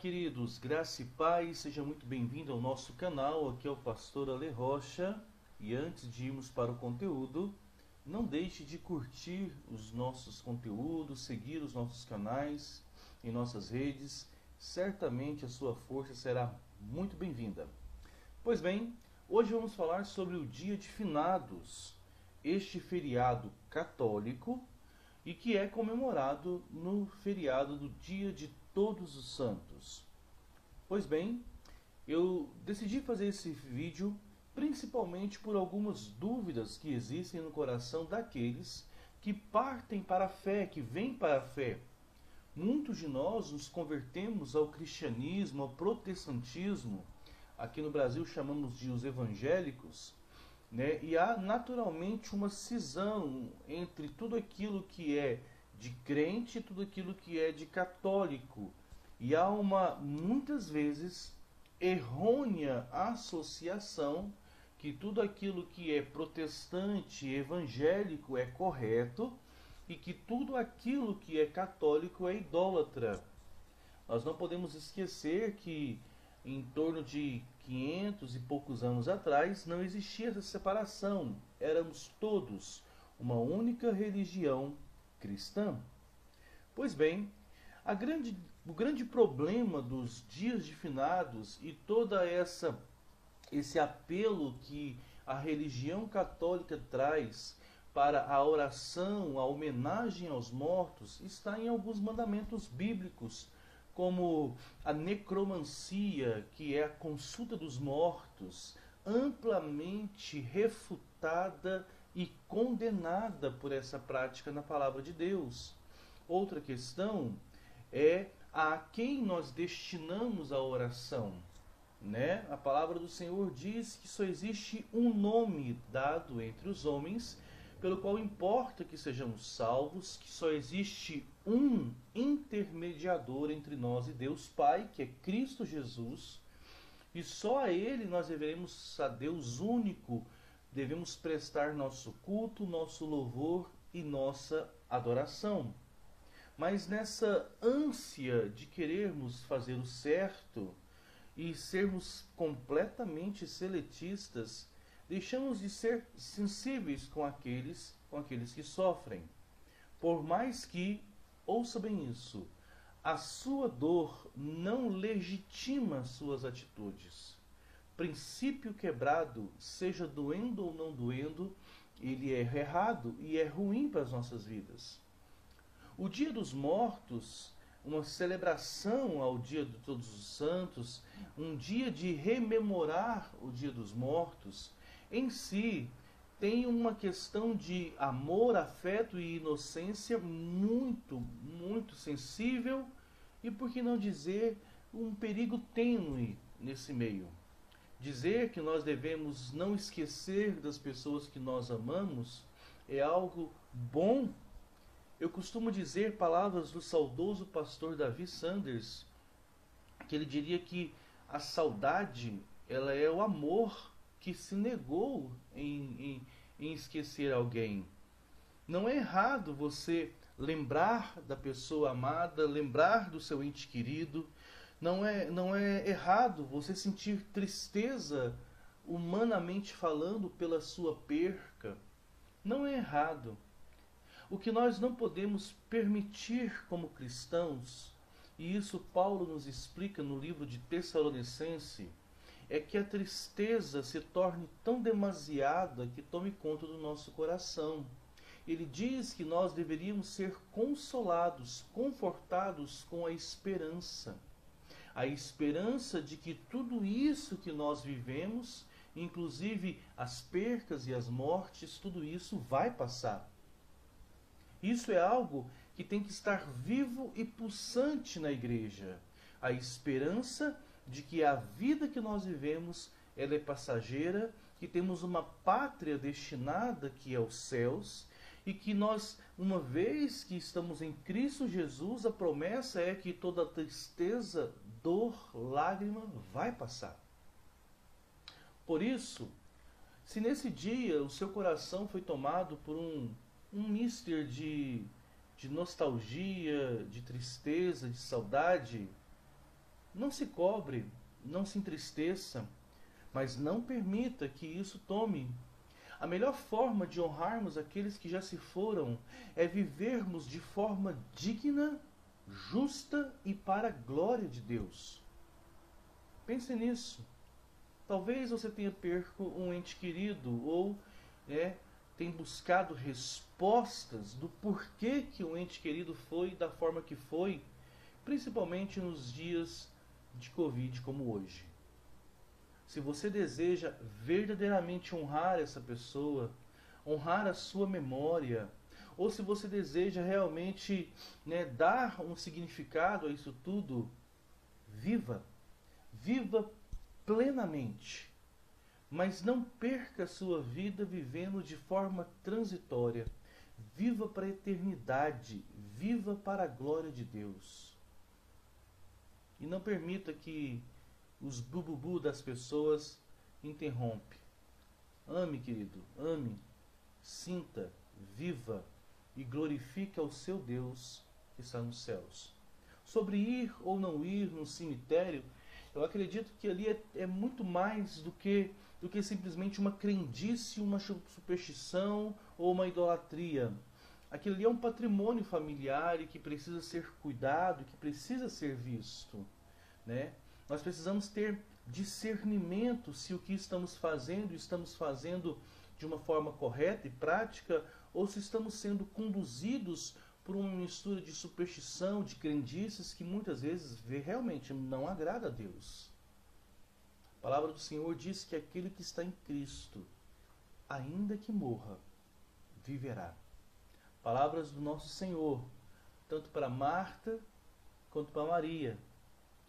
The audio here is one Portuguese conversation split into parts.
Queridos, graça e paz, seja muito bem-vindo ao nosso canal. Aqui é o pastor Ale Rocha. E antes de irmos para o conteúdo, não deixe de curtir os nossos conteúdos, seguir os nossos canais em nossas redes. Certamente a sua força será muito bem-vinda. Pois bem, hoje vamos falar sobre o Dia de Finados, este feriado católico e que é comemorado no feriado do Dia de Todos os Santos. Pois bem, eu decidi fazer esse vídeo principalmente por algumas dúvidas que existem no coração daqueles que partem para a fé, que vêm para a fé. Muitos de nós nos convertemos ao cristianismo, ao protestantismo, aqui no Brasil chamamos de os evangélicos, né? e há naturalmente uma cisão entre tudo aquilo que é de crente e tudo aquilo que é de católico. E há uma, muitas vezes, errônea associação que tudo aquilo que é protestante, evangélico é correto e que tudo aquilo que é católico é idólatra. Nós não podemos esquecer que em torno de 500 e poucos anos atrás não existia essa separação. Éramos todos uma única religião cristã. Pois bem, grande, o grande problema dos dias de finados e toda essa esse apelo que a religião católica traz para a oração, a homenagem aos mortos, está em alguns mandamentos bíblicos, como a necromancia, que é a consulta dos mortos, amplamente refutada e condenada por essa prática na palavra de Deus. Outra questão é a quem nós destinamos a oração. Né? A palavra do Senhor diz que só existe um nome dado entre os homens, pelo qual importa que sejamos salvos, que só existe um intermediador entre nós e Deus Pai, que é Cristo Jesus, e só a Ele nós devemos, a Deus único, devemos prestar nosso culto, nosso louvor e nossa adoração. Mas nessa ânsia de querermos fazer o certo, e sermos completamente seletistas, deixamos de ser sensíveis com aqueles, com aqueles que sofrem. Por mais que, ouça bem isso, a sua dor não legitima suas atitudes. Princípio quebrado, seja doendo ou não doendo, ele é errado e é ruim para as nossas vidas. O dia dos mortos uma celebração ao Dia de Todos os Santos, um dia de rememorar o Dia dos Mortos, em si tem uma questão de amor, afeto e inocência muito, muito sensível e, por que não dizer, um perigo tênue nesse meio. Dizer que nós devemos não esquecer das pessoas que nós amamos é algo bom eu costumo dizer palavras do saudoso pastor Davi Sanders, que ele diria que a saudade ela é o amor que se negou em, em, em esquecer alguém. Não é errado você lembrar da pessoa amada, lembrar do seu ente querido. Não é, não é errado você sentir tristeza, humanamente falando, pela sua perca. Não é errado. O que nós não podemos permitir como cristãos, e isso Paulo nos explica no livro de Tessalonicense, é que a tristeza se torne tão demasiada que tome conta do nosso coração. Ele diz que nós deveríamos ser consolados, confortados com a esperança. A esperança de que tudo isso que nós vivemos, inclusive as percas e as mortes, tudo isso vai passar. Isso é algo que tem que estar vivo e pulsante na igreja. A esperança de que a vida que nós vivemos ela é passageira, que temos uma pátria destinada que é os céus e que nós, uma vez que estamos em Cristo Jesus, a promessa é que toda tristeza, dor, lágrima vai passar. Por isso, se nesse dia o seu coração foi tomado por um, um mister de, de nostalgia, de tristeza, de saudade, não se cobre, não se entristeça, mas não permita que isso tome a melhor forma de honrarmos aqueles que já se foram é vivermos de forma digna, justa e para a glória de Deus. Pense nisso. Talvez você tenha perco um ente querido ou é, tem buscado respostas do porquê que o ente querido foi da forma que foi, principalmente nos dias de Covid como hoje se você deseja verdadeiramente honrar essa pessoa, honrar a sua memória, ou se você deseja realmente né, dar um significado a isso tudo, viva, viva plenamente. Mas não perca a sua vida vivendo de forma transitória. Viva para a eternidade, viva para a glória de Deus. Não permita que os bububu das pessoas interrompe. Ame, querido, ame, sinta, viva e glorifique ao seu Deus que está nos céus. Sobre ir ou não ir no cemitério, eu acredito que ali é, é muito mais do que, do que simplesmente uma crendice, uma superstição ou uma idolatria. Aquilo ali é um patrimônio familiar e que precisa ser cuidado, que precisa ser visto. Né? Nós precisamos ter discernimento se o que estamos fazendo, estamos fazendo de uma forma correta e prática, ou se estamos sendo conduzidos por uma mistura de superstição, de crendices que muitas vezes realmente não agrada a Deus. A palavra do Senhor diz que aquele que está em Cristo, ainda que morra, viverá. Palavras do nosso Senhor, tanto para Marta quanto para Maria,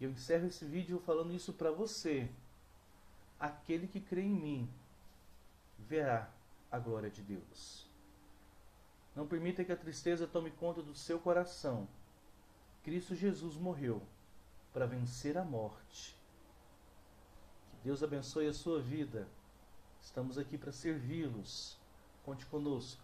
e eu encerro esse vídeo falando isso para você. Aquele que crê em mim verá a glória de Deus. Não permita que a tristeza tome conta do seu coração. Cristo Jesus morreu para vencer a morte. Que Deus abençoe a sua vida. Estamos aqui para servi-los. Conte conosco.